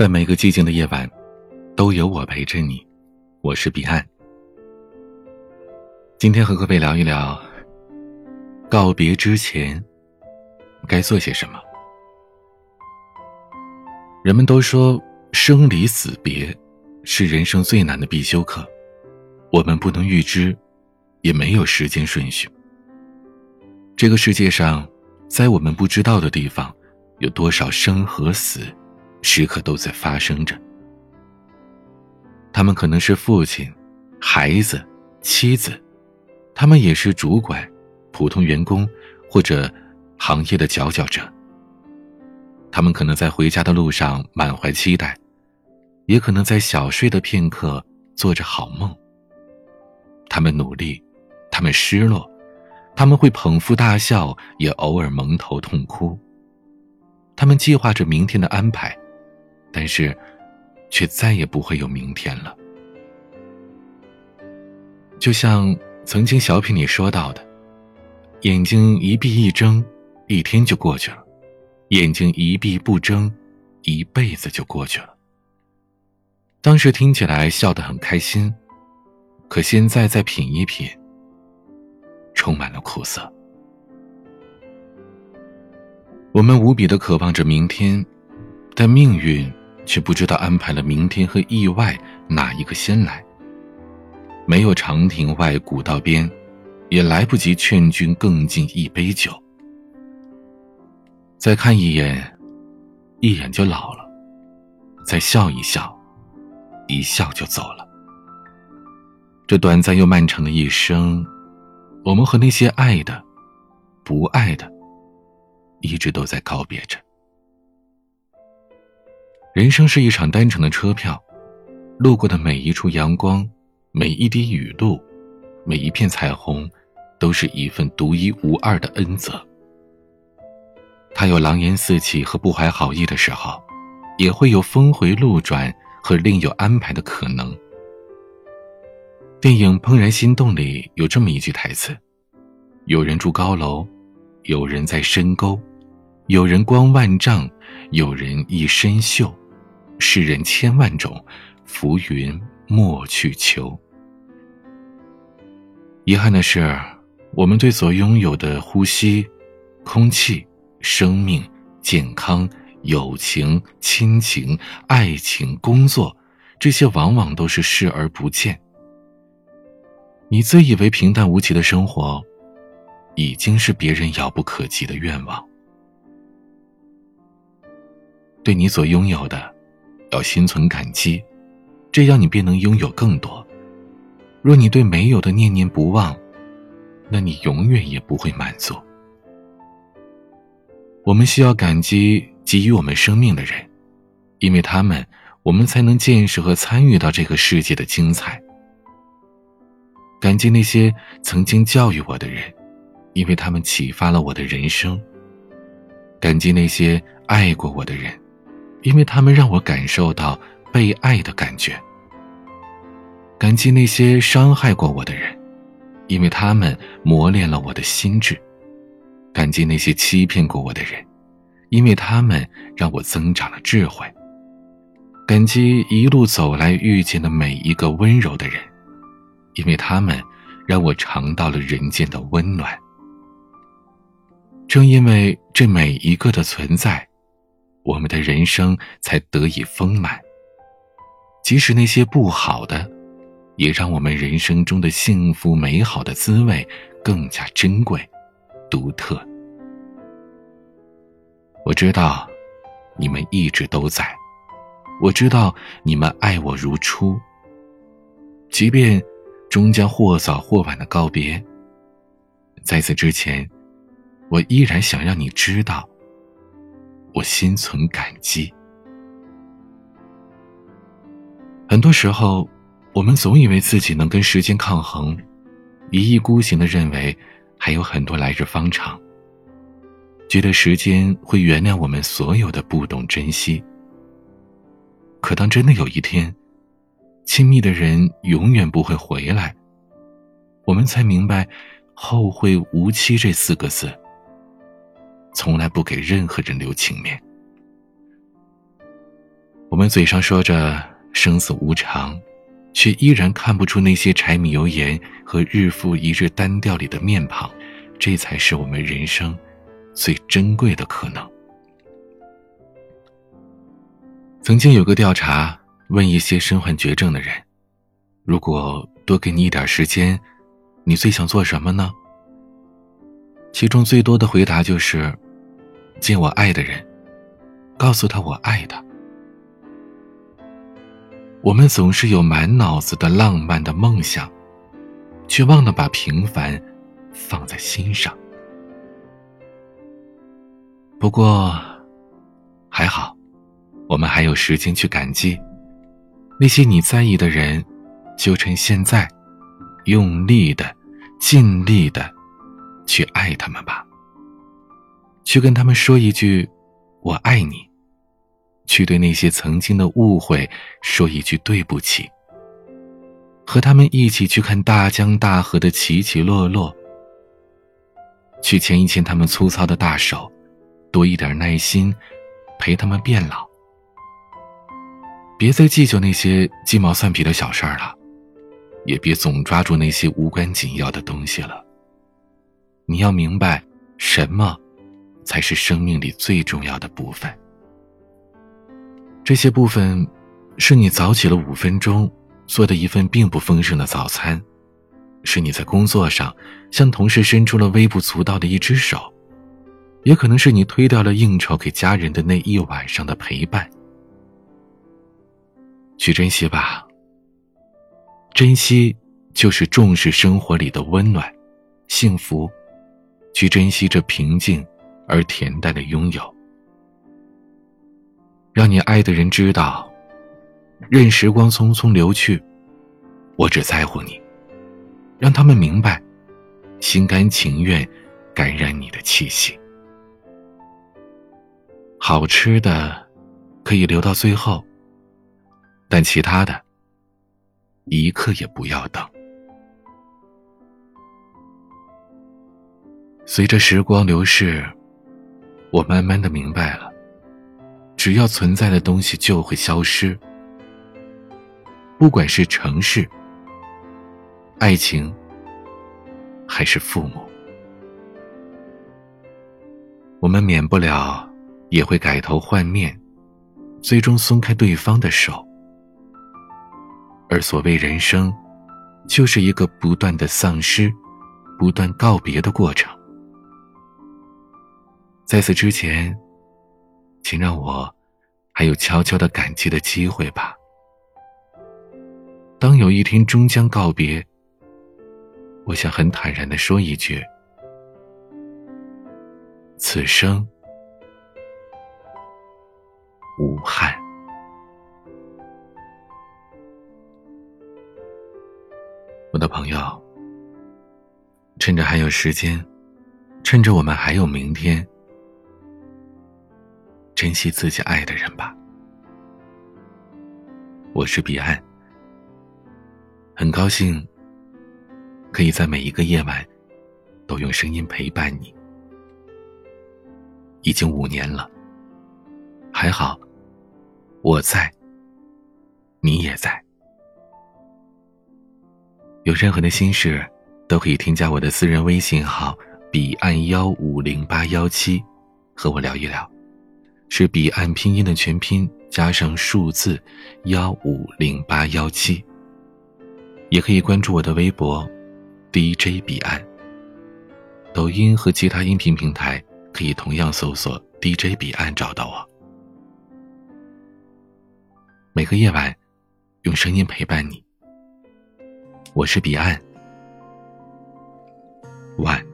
在每个寂静的夜晚，都有我陪着你。我是彼岸。今天和各位聊一聊，告别之前该做些什么。人们都说，生离死别是人生最难的必修课。我们不能预知，也没有时间顺序。这个世界上，在我们不知道的地方，有多少生和死？时刻都在发生着。他们可能是父亲、孩子、妻子，他们也是主管、普通员工或者行业的佼佼者。他们可能在回家的路上满怀期待，也可能在小睡的片刻做着好梦。他们努力，他们失落，他们会捧腹大笑，也偶尔蒙头痛哭。他们计划着明天的安排。但是，却再也不会有明天了。就像曾经小品里说到的：“眼睛一闭一睁，一天就过去了；眼睛一闭不睁，一辈子就过去了。”当时听起来笑得很开心，可现在再品一品，充满了苦涩。我们无比的渴望着明天，但命运。却不知道安排了明天和意外哪一个先来。没有长亭外，古道边，也来不及劝君更尽一杯酒。再看一眼，一眼就老了；再笑一笑，一笑就走了。这短暂又漫长的一生，我们和那些爱的、不爱的，一直都在告别着。人生是一场单程的车票，路过的每一处阳光，每一滴雨露，每一片彩虹，都是一份独一无二的恩泽。它有狼烟四起和不怀好意的时候，也会有峰回路转和另有安排的可能。电影《怦然心动》里有这么一句台词：“有人住高楼，有人在深沟，有人光万丈，有人一身锈。”世人千万种，浮云莫去求。遗憾的是，我们对所拥有的呼吸、空气、生命、健康、友情、亲情、爱情、工作，这些往往都是视而不见。你自以为平淡无奇的生活，已经是别人遥不可及的愿望。对你所拥有的。要心存感激，这样你便能拥有更多。若你对没有的念念不忘，那你永远也不会满足。我们需要感激给予我们生命的人，因为他们，我们才能见识和参与到这个世界的精彩。感激那些曾经教育我的人，因为他们启发了我的人生。感激那些爱过我的人。因为他们让我感受到被爱的感觉，感激那些伤害过我的人，因为他们磨练了我的心智；感激那些欺骗过我的人，因为他们让我增长了智慧；感激一路走来遇见的每一个温柔的人，因为他们让我尝到了人间的温暖。正因为这每一个的存在。我们的人生才得以丰满。即使那些不好的，也让我们人生中的幸福美好的滋味更加珍贵、独特。我知道，你们一直都在；我知道你们爱我如初。即便终将或早或晚的告别，在此之前，我依然想让你知道。我心存感激。很多时候，我们总以为自己能跟时间抗衡，一意孤行的认为还有很多来日方长，觉得时间会原谅我们所有的不懂珍惜。可当真的有一天，亲密的人永远不会回来，我们才明白“后会无期”这四个字。从来不给任何人留情面。我们嘴上说着生死无常，却依然看不出那些柴米油盐和日复一日单调里的面庞，这才是我们人生最珍贵的可能。曾经有个调查问一些身患绝症的人：“如果多给你一点时间，你最想做什么呢？”其中最多的回答就是：“见我爱的人，告诉他我爱他。”我们总是有满脑子的浪漫的梦想，却忘了把平凡放在心上。不过，还好。我们还有时间去感激那些你在意的人，就趁现在，用力的、尽力的去爱他们吧。去跟他们说一句“我爱你”，去对那些曾经的误会说一句对不起。和他们一起去看大江大河的起起落落，去牵一牵他们粗糙的大手，多一点耐心，陪他们变老。别再计较那些鸡毛蒜皮的小事儿了，也别总抓住那些无关紧要的东西了。你要明白，什么才是生命里最重要的部分。这些部分，是你早起了五分钟做的一份并不丰盛的早餐，是你在工作上向同事伸出了微不足道的一只手，也可能是你推掉了应酬给家人的那一晚上的陪伴。去珍惜吧。珍惜就是重视生活里的温暖、幸福，去珍惜这平静而恬淡的拥有。让你爱的人知道，任时光匆匆流去，我只在乎你。让他们明白，心甘情愿感染你的气息。好吃的可以留到最后。但其他的，一刻也不要等。随着时光流逝，我慢慢的明白了，只要存在的东西就会消失，不管是城市、爱情，还是父母，我们免不了也会改头换面，最终松开对方的手。而所谓人生，就是一个不断的丧失、不断告别的过程。在此之前，请让我还有悄悄的感激的机会吧。当有一天终将告别，我想很坦然的说一句：此生无憾。我的朋友，趁着还有时间，趁着我们还有明天，珍惜自己爱的人吧。我是彼岸，很高兴可以在每一个夜晚都用声音陪伴你。已经五年了，还好，我在，你也在。有任何的心事，都可以添加我的私人微信号“彼岸幺五零八幺七”，和我聊一聊。是彼岸拼音的全拼加上数字幺五零八幺七。也可以关注我的微博 “DJ 彼岸”。抖音和其他音频平台可以同样搜索 “DJ 彼岸”找到我。每个夜晚，用声音陪伴你。我是彼岸，晚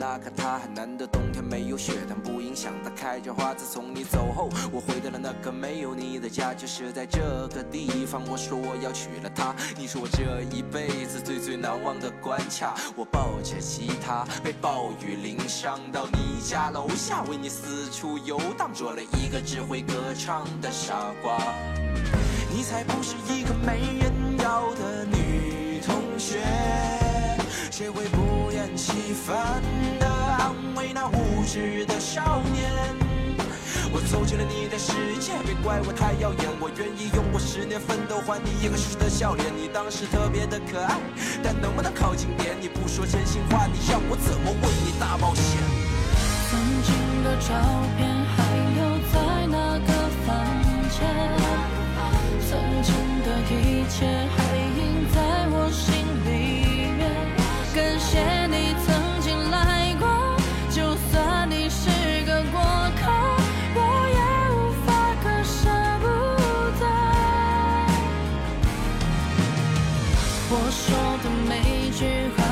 那个他，很难得冬天没有雪，但不影响他开着花。自从你走后，我回到了那个没有你的家，就是在这个地方。我说我要娶了她，你是我这一辈子最最难忘的关卡。我抱着吉他，被暴雨淋伤，到你家楼下为你四处游荡，做了一个只会歌唱的傻瓜。你才不是一个没人要的女同学。谁会不厌其烦时的少年。我走进了你的世界，别怪我太耀眼，我愿意用我十年奋斗换你一个时的笑脸。你当时特别的可爱，但能不能靠近点？你不说真心话，你让我怎么为你大冒险？曾经的照片我说的每句话。